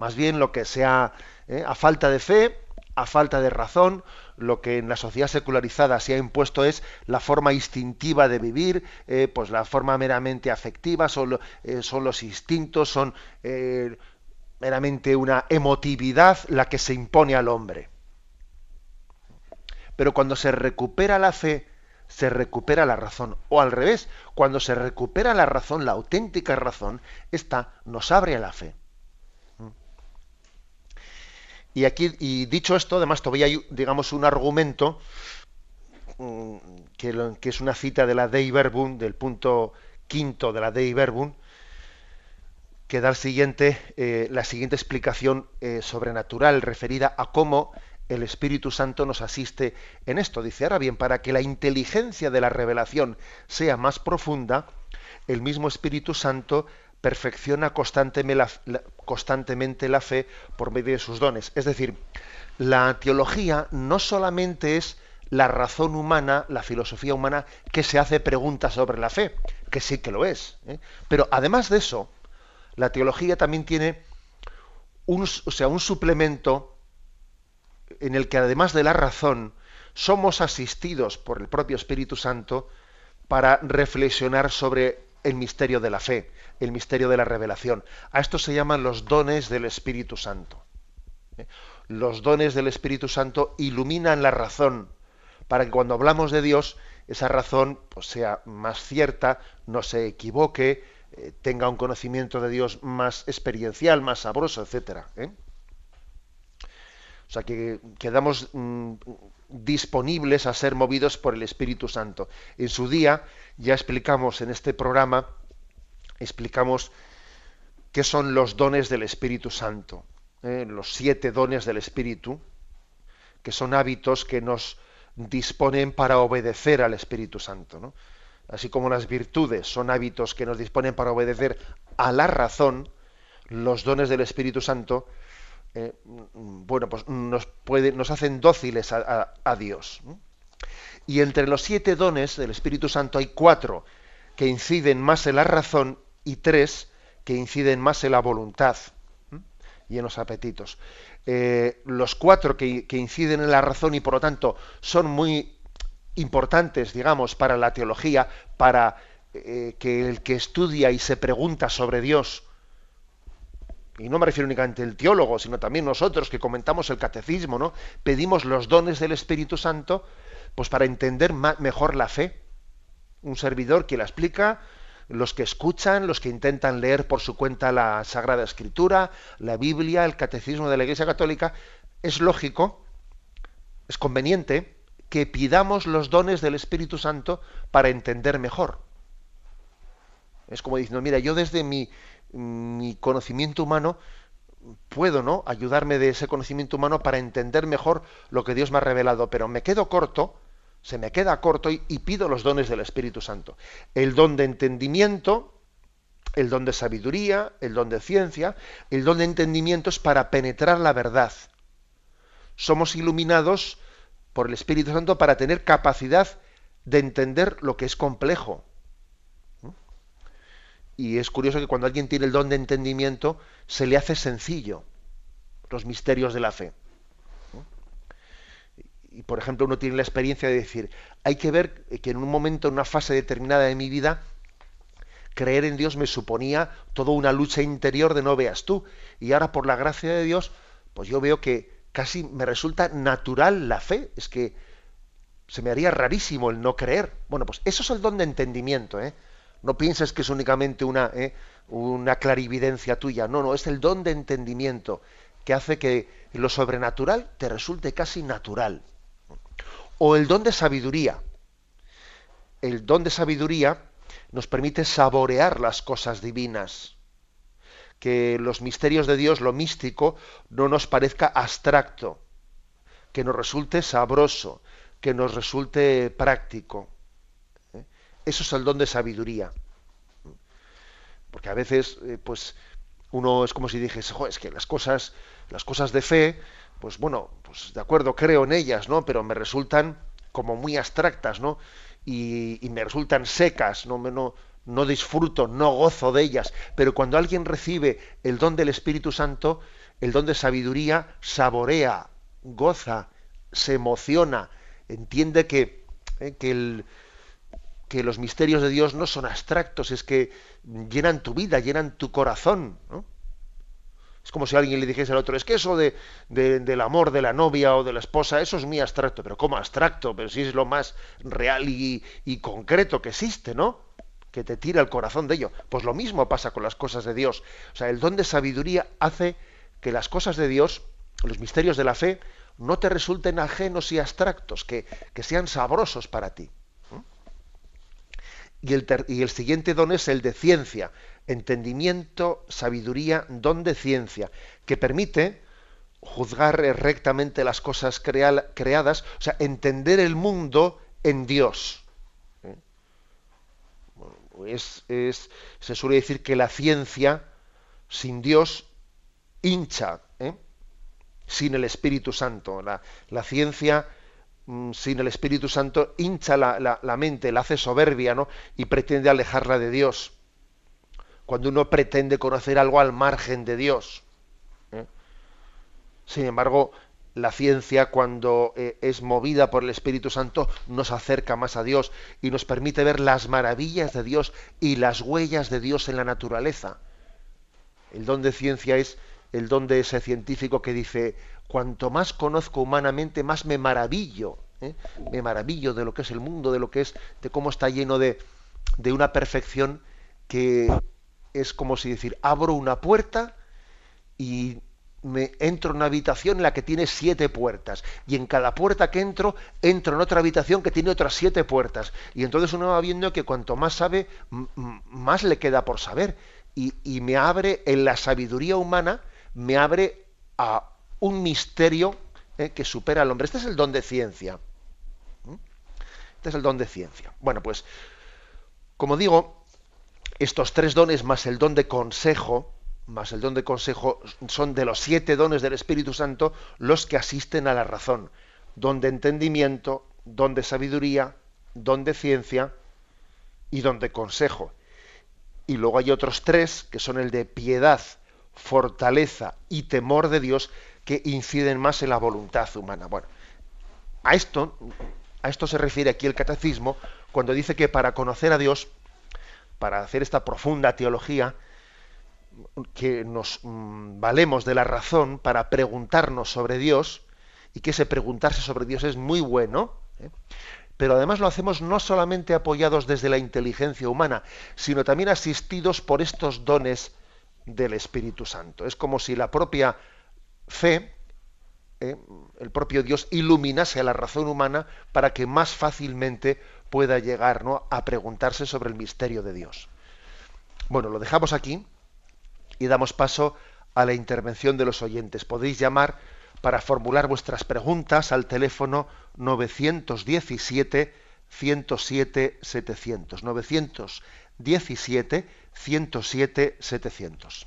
Speaker 1: Más bien lo que sea ¿eh? a falta de fe, a falta de razón, lo que en la sociedad secularizada se ha impuesto es la forma instintiva de vivir, eh, pues la forma meramente afectiva, son, eh, son los instintos, son meramente una emotividad la que se impone al hombre. Pero cuando se recupera la fe, se recupera la razón. O al revés, cuando se recupera la razón, la auténtica razón, esta nos abre a la fe. Y aquí, y dicho esto, además todavía hay, digamos, un argumento mm, que, es una cita de la Dei Verbum, del punto quinto de la Dei Verbum, que da siguiente, eh, la siguiente explicación eh, sobrenatural referida a cómo el Espíritu Santo nos asiste en esto. Dice, ahora bien, para que la inteligencia de la revelación sea más profunda, el mismo Espíritu Santo perfecciona constantemente la, fe por medio de sus dones. Es decir, la teología no solamente es la razón humana, la filosofía humana, que se hace preguntas sobre la fe, que sí que lo es. ¿eh? Pero además de eso, la teología también tiene un, o sea, un suplemento en el que además de la razón somos asistidos por el propio Espíritu Santo para reflexionar sobre el misterio de la fe, el misterio de la revelación. A esto se llaman los dones del Espíritu Santo. ¿Eh? Los dones del Espíritu Santo iluminan la razón para que cuando hablamos de Dios esa razón pues, sea más cierta, no se equivoque, eh, tenga un conocimiento de Dios más experiencial, más sabroso, etcétera. ¿eh? O sea, que quedamos mm, disponibles a ser movidos por el Espíritu Santo. En su día ya explicamos en este programa, explicamos qué son los dones del Espíritu Santo, ¿eh? los siete dones del Espíritu, que son hábitos que nos disponen para obedecer al Espíritu Santo. Así como las virtudes son hábitos que nos disponen para obedecer a la razón, los dones del Espíritu Santo, eh, bueno, pues nos, nos hacen dóciles a, Dios. Y entre los siete dones del Espíritu Santo hay cuatro que inciden más en la razón y tres que inciden más en la voluntad y en los apetitos. Eh, los cuatro que, inciden en la razón y por lo tanto son muy importantes, digamos, para la teología, para eh, que el que estudia y se pregunta sobre Dios, y no me refiero únicamente al teólogo, sino también nosotros que comentamos el catecismo, ¿no? Pedimos los dones del Espíritu Santo, pues para entender mejor la fe. Un servidor que la explica, los que escuchan, los que intentan leer por su cuenta la Sagrada Escritura, la Biblia, el Catecismo de la Iglesia Católica, es lógico, es conveniente que pidamos los dones del Espíritu Santo para entender mejor. Es como diciendo, mira, yo desde mi, mi conocimiento humano puedo no ayudarme de ese conocimiento humano para entender mejor lo que Dios me ha revelado, pero me quedo corto se me queda corto y, pido los dones del Espíritu Santo. El don de entendimiento, el don de sabiduría, el don de ciencia, el don de entendimiento es para penetrar la verdad. Somos iluminados por el Espíritu Santo para tener capacidad de entender lo que es complejo. Y es curioso que cuando alguien tiene el don de entendimiento, se le hace sencillo los misterios de la fe y por ejemplo uno tiene la experiencia de decir, hay que ver que en un momento, en una fase determinada de mi vida, creer en Dios me suponía toda una lucha interior de no veas tú. Y ahora por la gracia de Dios, pues yo veo que casi me resulta natural la fe. Es que se me haría rarísimo el no creer. Bueno, pues eso es el don de entendimiento. ¿eh? No pienses que es únicamente una, ¿eh? una clarividencia tuya. No, no, es el don de entendimiento que hace que lo sobrenatural te resulte casi natural o el don de sabiduría. El don de sabiduría nos permite saborear las cosas divinas, que los misterios de Dios, lo místico, no nos parezca abstracto, que nos resulte sabroso, que nos resulte práctico. Eso es el don de sabiduría. Porque a veces, eh, pues, uno es como si dijese, es que las cosas, las cosas de fe, pues bueno, pues de acuerdo, creo en ellas, ¿no? Pero me resultan como muy abstractas, ¿no? Y, me resultan secas, no, no, no disfruto, no gozo de ellas. Pero cuando alguien recibe el don del Espíritu Santo, el don de sabiduría, saborea, goza, se emociona, entiende que, eh, que, el, que los misterios de Dios no son abstractos, es que llenan tu vida, llenan tu corazón. ¿no? Es como si alguien le dijese al otro, es que eso de, del amor de la novia o de la esposa, eso es muy abstracto, pero ¿cómo abstracto? Pero si es lo más real y, concreto que existe, ¿no? Que te tira el corazón de ello. Pues lo mismo pasa con las cosas de Dios. O sea, el don de sabiduría hace que las cosas de Dios, los misterios de la fe, no te resulten ajenos y abstractos, que, que sean sabrosos para ti. Y el, y el siguiente don es el de ciencia, entendimiento, sabiduría, don de ciencia, que permite juzgar rectamente las cosas creadas, o sea, entender el mundo en Dios. ¿Eh? Es, se suele decir que la ciencia sin Dios hincha, ¿eh? sin el Espíritu Santo. La, ciencia mm, sin el Espíritu Santo hincha la, la, mente, la hace soberbia ¿no? y pretende alejarla de Dios cuando uno pretende conocer algo al margen de Dios. ¿eh? Sin embargo, la ciencia, cuando eh, es movida por el Espíritu Santo, nos acerca más a Dios y nos permite ver las maravillas de Dios y las huellas de Dios en la naturaleza. El don de ciencia es el don de ese científico que dice, cuanto más conozco humanamente, más me maravillo. ¿eh? Me maravillo de lo que es el mundo, de lo que es, de cómo está lleno de, de una perfección que es como si decir, abro una puerta y me entro en una habitación en la que tiene siete puertas y en cada puerta que entro entro en otra habitación que tiene otras siete puertas y entonces uno va viendo que cuanto más sabe más le queda por saber y, y me abre en la sabiduría humana me abre a un misterio eh, que supera al hombre este es el don de ciencia ¿Mm? este es el don de ciencia bueno pues como digo estos tres dones más el don de consejo más el don de consejo, son de los siete dones del Espíritu Santo los que asisten a la razón. Don de entendimiento, don de sabiduría, don de ciencia y don de consejo. Y luego hay otros tres, que son el de piedad, fortaleza y temor de Dios, que inciden más en la voluntad humana. Bueno, a esto, a esto se refiere aquí el catecismo cuando dice que para conocer a Dios, para hacer esta profunda teología, que nos mm, valemos de la razón para preguntarnos sobre Dios y que ese preguntarse sobre Dios es muy bueno, ¿eh? pero además lo hacemos no solamente apoyados desde la inteligencia humana, sino también asistidos por estos dones del Espíritu Santo. Es como si la propia fe, ¿eh? el propio Dios, iluminase a la razón humana para que más fácilmente pueda llegar a preguntarse sobre el misterio de Dios. Bueno, lo dejamos aquí y damos paso a la intervención de los oyentes. Podéis llamar para formular vuestras preguntas al teléfono 917 107 700. 917 107 700.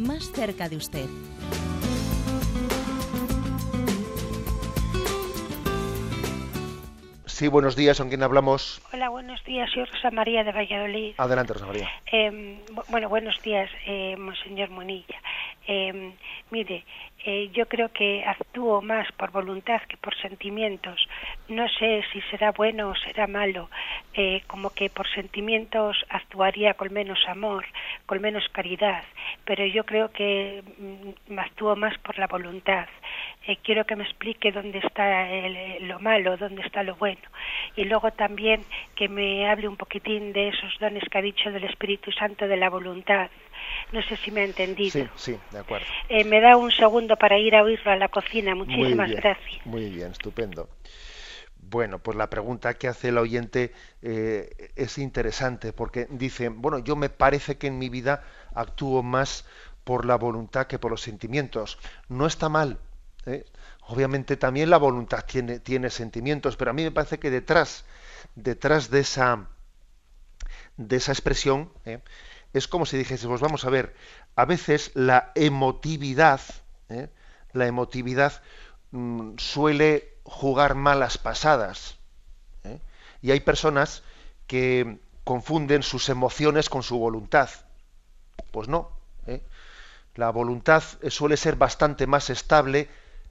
Speaker 3: más cerca de usted.
Speaker 1: Sí, buenos días, ¿con quién hablamos?
Speaker 4: Hola, buenos días, soy Rosa María de Valladolid.
Speaker 1: Adelante, Rosa María.
Speaker 4: Eh, bueno, buenos días, eh, Monseñor Munilla. Eh, mire, eh, yo creo que actúo más por voluntad que por sentimientos. No sé si será bueno o será malo. Eh, como que por sentimientos actuaría con menos amor, con menos caridad, pero yo creo que mm, actúo más por la voluntad. Eh, quiero que me explique dónde está lo malo, dónde está lo bueno. Y luego también que me hable un poquitín de esos dones que ha dicho del Espíritu Santo de la voluntad. No sé si me ha entendido.
Speaker 1: Sí, sí, de acuerdo.
Speaker 4: Eh, me da un segundo para ir a oírlo a la cocina. Muchísimas gracias.
Speaker 1: Muy bien, estupendo. Bueno, pues la pregunta que hace el oyente eh, es interesante porque dice, bueno, yo me parece que en mi vida actúo más por la voluntad que por los sentimientos. No está mal, ¿eh? Obviamente también la voluntad tiene, tiene sentimientos, pero a mí me parece que detrás, detrás de esa, de esa expresión, ¿eh? es como si dijésemos, vamos a ver, a veces la emotividad, ¿eh? la emotividad mm, suele jugar malas pasadas. Y hay personas que confunden sus emociones con su voluntad. Pues no. La voluntad suele ser bastante más estable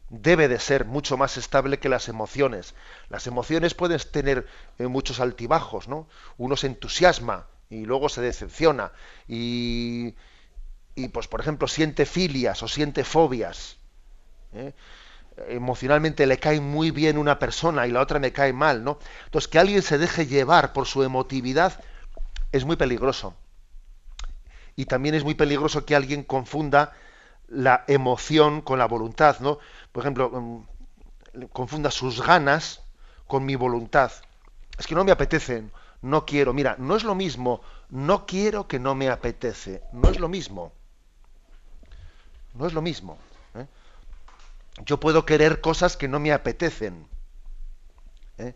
Speaker 1: debe de ser mucho más estable que las emociones. Las emociones pueden tener eh, muchos altibajos, ¿no? Uno se entusiasma y luego se decepciona y, y pues por ejemplo siente filias o siente fobias. ¿eh? Emocionalmente le cae muy bien una persona y la otra me cae mal, ¿no? Entonces que alguien se deje llevar por su emotividad es muy peligroso. Y también es muy peligroso que alguien confunda la emoción con la voluntad, ¿no? Por ejemplo, mm, confunda sus ganas con mi voluntad. Es que no me apetece, no quiero. Mira, no es lo mismo, no quiero que no me apetece. No es lo mismo. No es lo mismo. ¿eh? Yo puedo querer cosas que no me apetecen. ¿eh?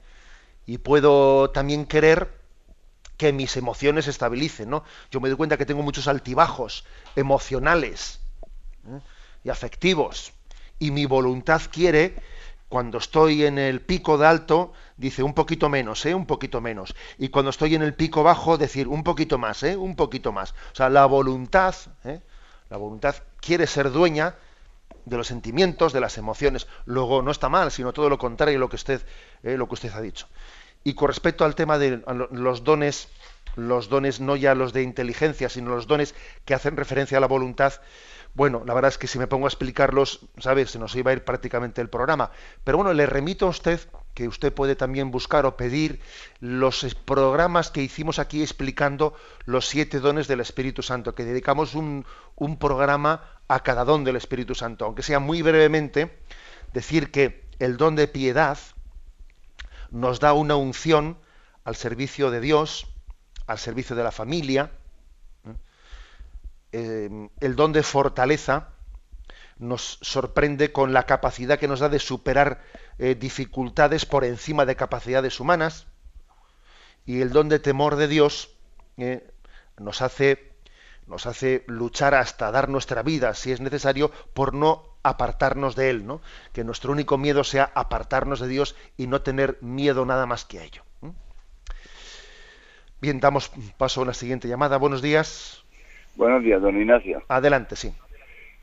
Speaker 1: Y puedo también querer que mis emociones se estabilicen, ¿no? Yo me doy cuenta que tengo muchos altibajos emocionales ¿eh? y afectivos. Y mi voluntad quiere, cuando estoy en el pico de alto, dice un poquito menos, ¿eh? un poquito menos. Y cuando estoy en el pico bajo, decir un poquito más, ¿eh? un poquito más. O sea, la voluntad, ¿eh? la voluntad quiere ser dueña de los sentimientos, de las emociones. Luego no está mal, sino todo lo contrario lo que usted, ¿eh? lo que usted ha dicho. Y con respecto al tema de los dones, los dones no ya los de inteligencia, sino los dones que hacen referencia a la voluntad, bueno, la verdad es que si me pongo a explicarlos, ¿sabes? Se nos iba a ir prácticamente el programa. Pero bueno, le remito a usted que usted puede también buscar o pedir los programas que hicimos aquí explicando los siete dones del Espíritu Santo, que dedicamos un, un programa a cada don del Espíritu Santo. Aunque sea muy brevemente, decir que el don de piedad nos da una unción al servicio de Dios, al servicio de la familia, Em, el don de fortaleza nos sorprende con la capacidad que nos da de superar eh, dificultades por encima de capacidades humanas y el don de temor de Dios eh, nos hace nos hace luchar hasta dar nuestra vida, si es necesario, por no apartarnos de Él, ¿no? Que nuestro único miedo sea apartarnos de Dios y no tener miedo nada más que a ello. Bien, damos paso a una siguiente llamada. Buenos días.
Speaker 5: Buenos días, don Ignacio.
Speaker 1: Adelante, sí.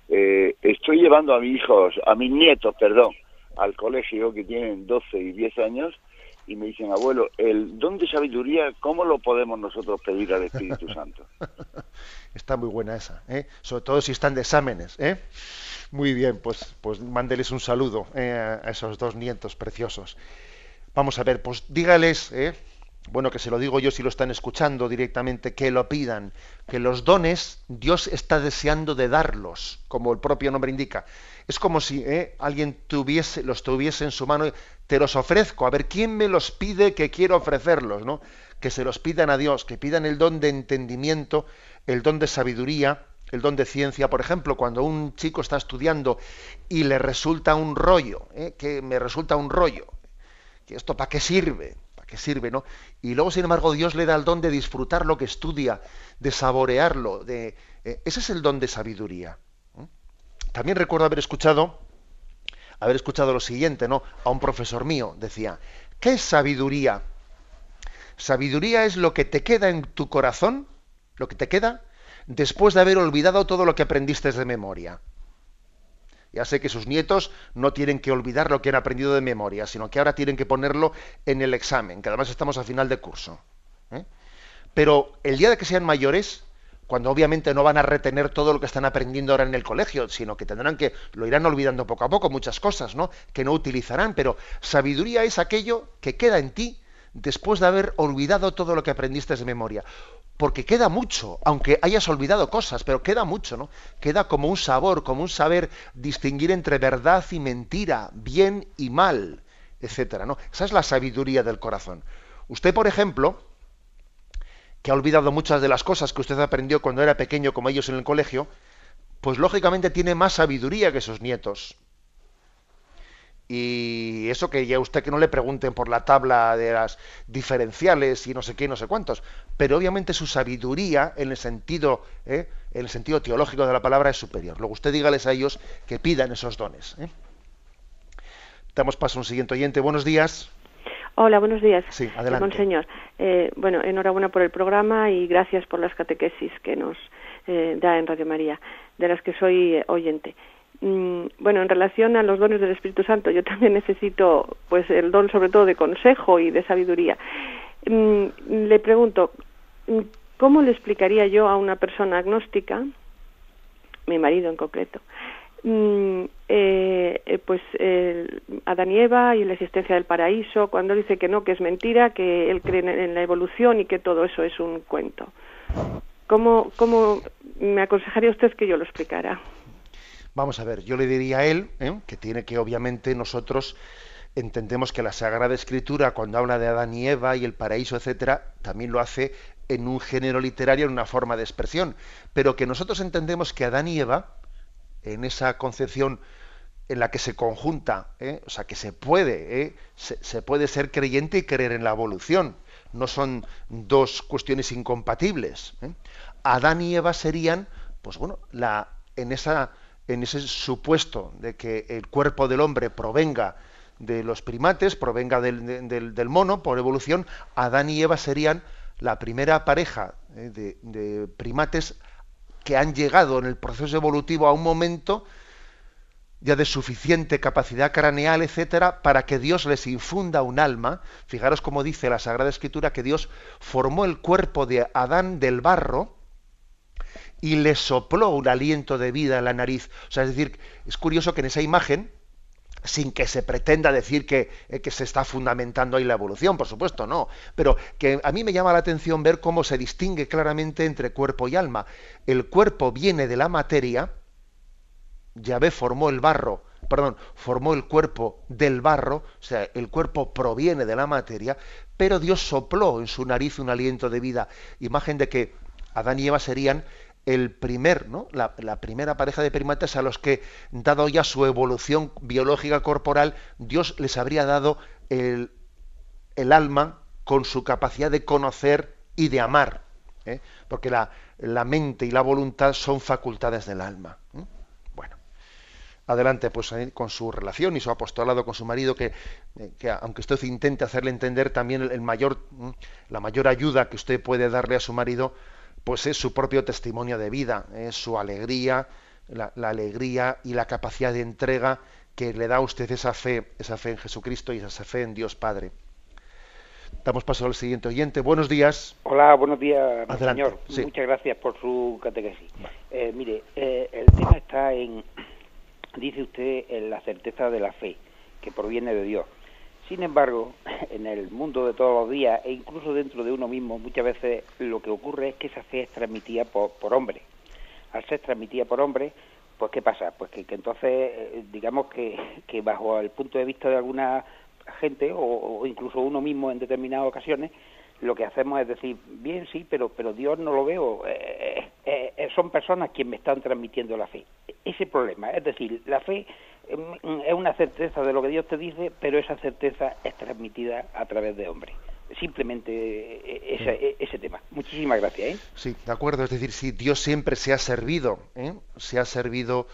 Speaker 5: Eh, estoy llevando a mis hijos, a mis nietos, perdón, al colegio que tienen 12 y 10 años y me dicen, abuelo, el don de sabiduría, ¿cómo lo podemos nosotros pedir al Espíritu Santo?
Speaker 1: Está muy buena esa, ¿eh? sobre todo si están de exámenes. ¿eh? Muy bien, pues, pues mándeles un saludo ¿eh? a esos dos nietos preciosos. Vamos a ver, pues dígales, ¿eh? Bueno, que se lo digo yo si lo están escuchando directamente, que lo pidan, que los dones Dios está deseando de darlos, como el propio nombre indica. Es como si ¿eh? alguien tuviese, los tuviese en su mano, y te los ofrezco, a ver quién me los pide que quiero ofrecerlos, ¿no? Que se los pidan a Dios, que pidan el don de entendimiento, el don de sabiduría, el don de ciencia. Por ejemplo, cuando un chico está estudiando y le resulta un rollo, ¿eh? que me resulta un rollo, que esto para qué sirve, que sirve, ¿no? Y luego, sin embargo, Dios le da el don de disfrutar lo que estudia, de saborearlo, de eh, ese es el don de sabiduría. También recuerdo haber escuchado, haber escuchado lo siguiente, ¿no? A un profesor mío decía, ¿qué es sabiduría? Sabiduría es lo que te queda en tu corazón, lo que te queda después de haber olvidado todo lo que aprendiste de memoria. Ya sé que sus nietos no tienen que olvidar lo que han aprendido de memoria, sino que ahora tienen que ponerlo en el examen, que además estamos a final de curso. ¿eh? Pero el día de que sean mayores, cuando obviamente no van a retener todo lo que están aprendiendo ahora en el colegio, sino que tendrán que, lo irán olvidando poco a poco, muchas cosas, ¿no? Que no utilizarán, pero sabiduría es aquello que queda en ti después de haber olvidado todo lo que aprendiste de memoria porque queda mucho, aunque hayas olvidado cosas, pero queda mucho, ¿no? Queda como un sabor, como un saber distinguir entre verdad y mentira, bien y mal, etcétera, ¿no? Esa es la sabiduría del corazón. Usted, por ejemplo, que ha olvidado muchas de las cosas que usted aprendió cuando era pequeño, como ellos en el colegio, pues lógicamente tiene más sabiduría que sus nietos. Y eso que ya usted que no le pregunten por la tabla de las diferenciales y no sé qué, no sé cuántos. Pero obviamente su sabiduría en el sentido, ¿eh? en el sentido teológico de la palabra es superior. Luego usted dígales a ellos que pidan esos dones. ¿eh? Damos paso a un siguiente oyente. Buenos días.
Speaker 6: Hola, buenos días.
Speaker 1: Sí, adelante.
Speaker 6: Monseñor, eh, bueno, enhorabuena por el programa y gracias por las catequesis que nos eh, da en Radio María, de las que soy oyente. Mm, bueno, en relación a los dones del Espíritu Santo, yo también necesito, pues, el don sobre todo de consejo y de sabiduría. Mm, le pregunto, mm, ¿cómo le explicaría yo a una persona agnóstica, mi marido en concreto, eh, eh, pues eh, y y la existencia del paraíso, cuando dice que no, que es mentira, que él cree en la evolución y que todo eso es un cuento. ¿Cómo, cómo me aconsejaría usted que yo lo explicara?
Speaker 1: Vamos a ver, yo le diría a él ¿eh? que tiene que obviamente nosotros entendemos que la Sagrada Escritura cuando habla de Adán y Eva y el paraíso, etcétera, también lo hace en un género literario, en una forma de expresión, pero que nosotros entendemos que Adán y Eva, en esa concepción en la que se conjunta, ¿eh? o sea, que se puede, ¿eh? se, puede ser creyente y creer en la evolución, no son dos cuestiones incompatibles. Adán y Eva serían, pues bueno, la, en esa en ese supuesto de que el cuerpo del hombre provenga de los primates, provenga del, mono por evolución, Adán y Eva serían la primera pareja eh, de, primates que han llegado en el proceso evolutivo a un momento ya de suficiente capacidad craneal, etcétera, para que Dios les infunda un alma. Fijaros cómo dice la Sagrada Escritura que Dios formó el cuerpo de Adán del barro, y le sopló un aliento de vida en la nariz. O sea, es decir, es curioso que en esa imagen, sin que se pretenda decir que, eh, que, se está fundamentando ahí la evolución, por supuesto, no, pero que a mí me llama la atención ver cómo se distingue claramente entre cuerpo y alma. El cuerpo viene de la materia, Yahvé formó el barro, perdón, formó el cuerpo del barro, o sea, el cuerpo proviene de la materia, pero Dios sopló en su nariz un aliento de vida, imagen de que Adán y Eva serían el primer, ¿no? La, primera pareja de primates a los que, dado ya su evolución biológica corporal, Dios les habría dado el, el alma con su capacidad de conocer y de amar. ¿eh? Porque la, mente y la voluntad son facultades del alma. Bueno, adelante pues con su relación y su apostolado con su marido, que, eh, que aunque usted intente hacerle entender también el, mayor, la mayor ayuda que usted puede darle a su marido, pues es su propio testimonio de vida, es su alegría, la, alegría y la capacidad de entrega que le da a usted esa fe, esa fe en Jesucristo y esa fe en Dios Padre. Damos paso al siguiente oyente. Buenos días.
Speaker 7: Hola, buenos días, señor. Muchas gracias por su catequesis. Eh, mire, eh, el tema está en, dice usted, en la certeza de la fe, que proviene de Dios. Sin embargo, en el mundo de todos los días e incluso dentro de uno mismo, muchas veces lo que ocurre es que esa fe es transmitida por, por hombres. Al ser transmitida por hombres, pues ¿qué pasa? Pues que, entonces, eh, digamos que, que, bajo el punto de vista de alguna gente o, incluso uno mismo en determinadas ocasiones, lo que hacemos es decir, bien, sí, pero, pero Dios no lo veo, eh, eh, son personas quienes me están transmitiendo la fe. Ese problema, es decir, la fe es una certeza de lo que Dios te dice, pero esa certeza es transmitida a través de hombres. Simplemente eh, ese, ese tema. Muchísimas gracias. ¿eh?
Speaker 1: Sí, de acuerdo. Es decir, si Dios siempre se ha servido, ¿eh? se ha servido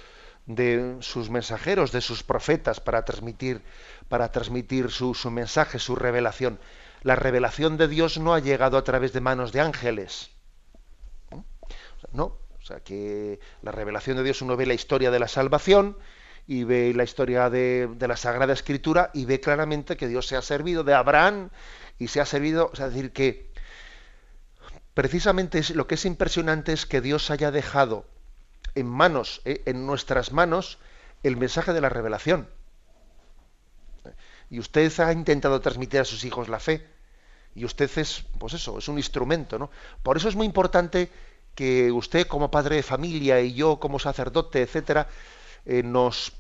Speaker 1: de sus mensajeros, de sus profetas, para transmitir, para transmitir su, su mensaje, su revelación. La revelación de Dios no ha llegado a través de manos de ángeles. No, o sea que la revelación de Dios uno ve la historia de la salvación y ve la historia de, la Sagrada Escritura y ve claramente que Dios se ha servido de Abraham y se ha servido, o sea, decir que precisamente lo que es impresionante es que Dios haya dejado en manos, eh, en nuestras manos, el mensaje de la revelación. Y usted ha intentado transmitir a sus hijos la fe. Y usted es, pues eso, es un instrumento, ¿no? Por eso es muy importante que usted como padre de familia y yo como sacerdote, etcétera, eh, nos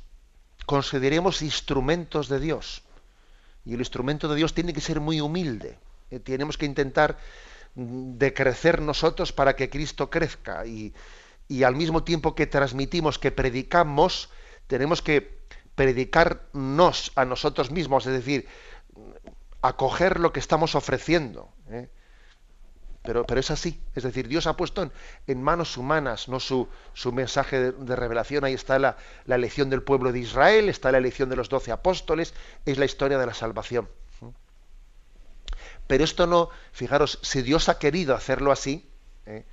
Speaker 1: consideremos instrumentos de Dios. Y el instrumento de Dios tiene que ser muy humilde. Eh, tenemos que intentar mm, decrecer nosotros para que Cristo crezca. Y, y al mismo tiempo que transmitimos, que predicamos, tenemos que predicarnos a nosotros mismos, es decir, acoger lo que estamos ofreciendo. ¿eh? Pero, pero es así. Es decir, Dios ha puesto en, manos humanas no su, su mensaje de, revelación. Ahí está la, la, elección del pueblo de Israel, está la elección de los doce apóstoles, es la historia de la salvación. Pero esto no, fijaros, si Dios ha querido hacerlo así, ¿eh?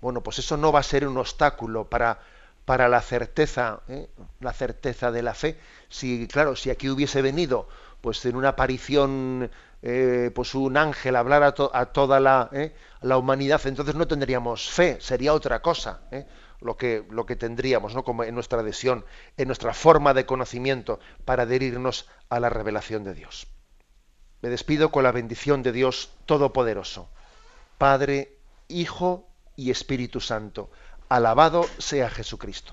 Speaker 1: bueno, pues eso no va a ser un obstáculo para, para la certeza, ¿eh? la certeza de la fe. Si, claro, si aquí hubiese venido, pues en una aparición, eh, pues un ángel hablar a, toda la, ¿eh? la, humanidad, entonces no tendríamos fe, sería otra cosa. Lo que, lo que tendríamos, ¿no? Como en nuestra adhesión, en nuestra forma de conocimiento para adherirnos a la revelación de Dios. Me despido con la bendición de Dios Todopoderoso, Padre, Hijo y Espíritu Santo Alabado sea Jesucristo.